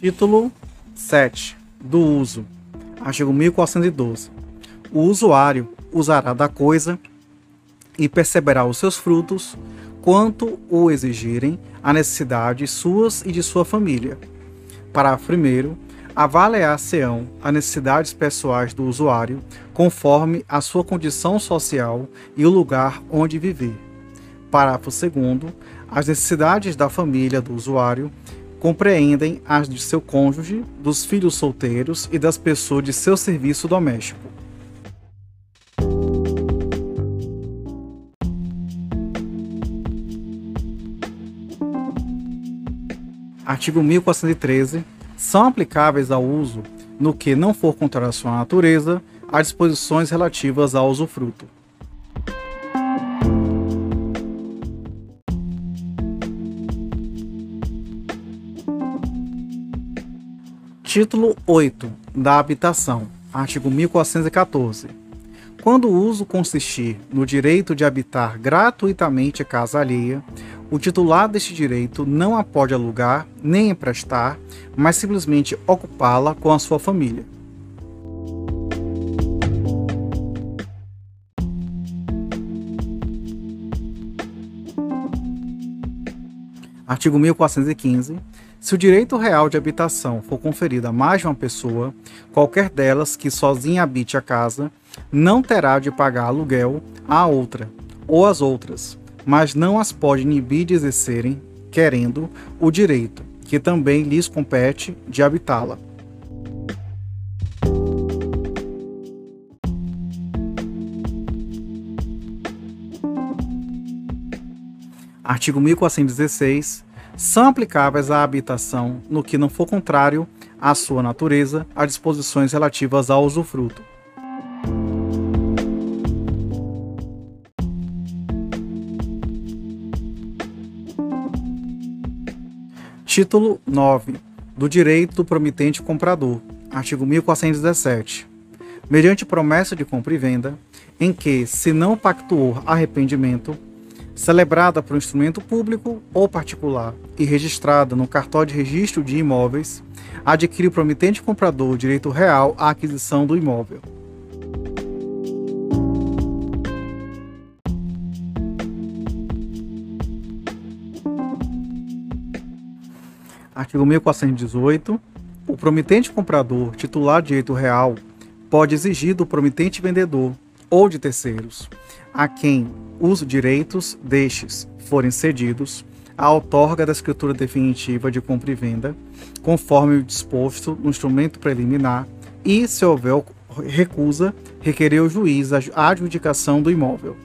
Título 7. Do uso. Artigo 1412. O usuário usará da coisa e perceberá os seus frutos quanto o exigirem a necessidade suas e de sua família. Parágrafo 1 avaliar-se-ão as necessidades pessoais do usuário conforme a sua condição social e o lugar onde viver. Parágrafo 2 as necessidades da família do usuário compreendem as de seu cônjuge, dos filhos solteiros e das pessoas de seu serviço doméstico. Artigo 1413. São aplicáveis ao uso, no que não for contra a sua natureza, as disposições relativas ao usufruto. Título 8 da Habitação, artigo 1414. Quando o uso consistir no direito de habitar gratuitamente a casa alheia, o titular deste direito não a pode alugar nem emprestar, mas simplesmente ocupá-la com a sua família. Artigo 1415. Se o direito real de habitação for conferido a mais de uma pessoa, qualquer delas que sozinha habite a casa, não terá de pagar aluguel à outra, ou às outras, mas não as pode inibir de exercerem, querendo, o direito, que também lhes compete, de habitá-la. Artigo 1416. São aplicáveis à habitação, no que não for contrário à sua natureza, as disposições relativas ao usufruto. Título 9. Do direito do promitente comprador. Artigo 1417. Mediante promessa de compra e venda, em que, se não pactuou arrependimento, celebrada por um instrumento público ou particular e registrada no cartório de registro de imóveis, adquire o promitente comprador o direito real à aquisição do imóvel. Artigo 1418. O promitente comprador, titular de direito real, pode exigir do promitente vendedor ou de terceiros, a quem os direitos destes forem cedidos, a outorga da escritura definitiva de compra e venda, conforme o disposto no instrumento preliminar, e, se houver recusa, requerer o juiz a adjudicação do imóvel.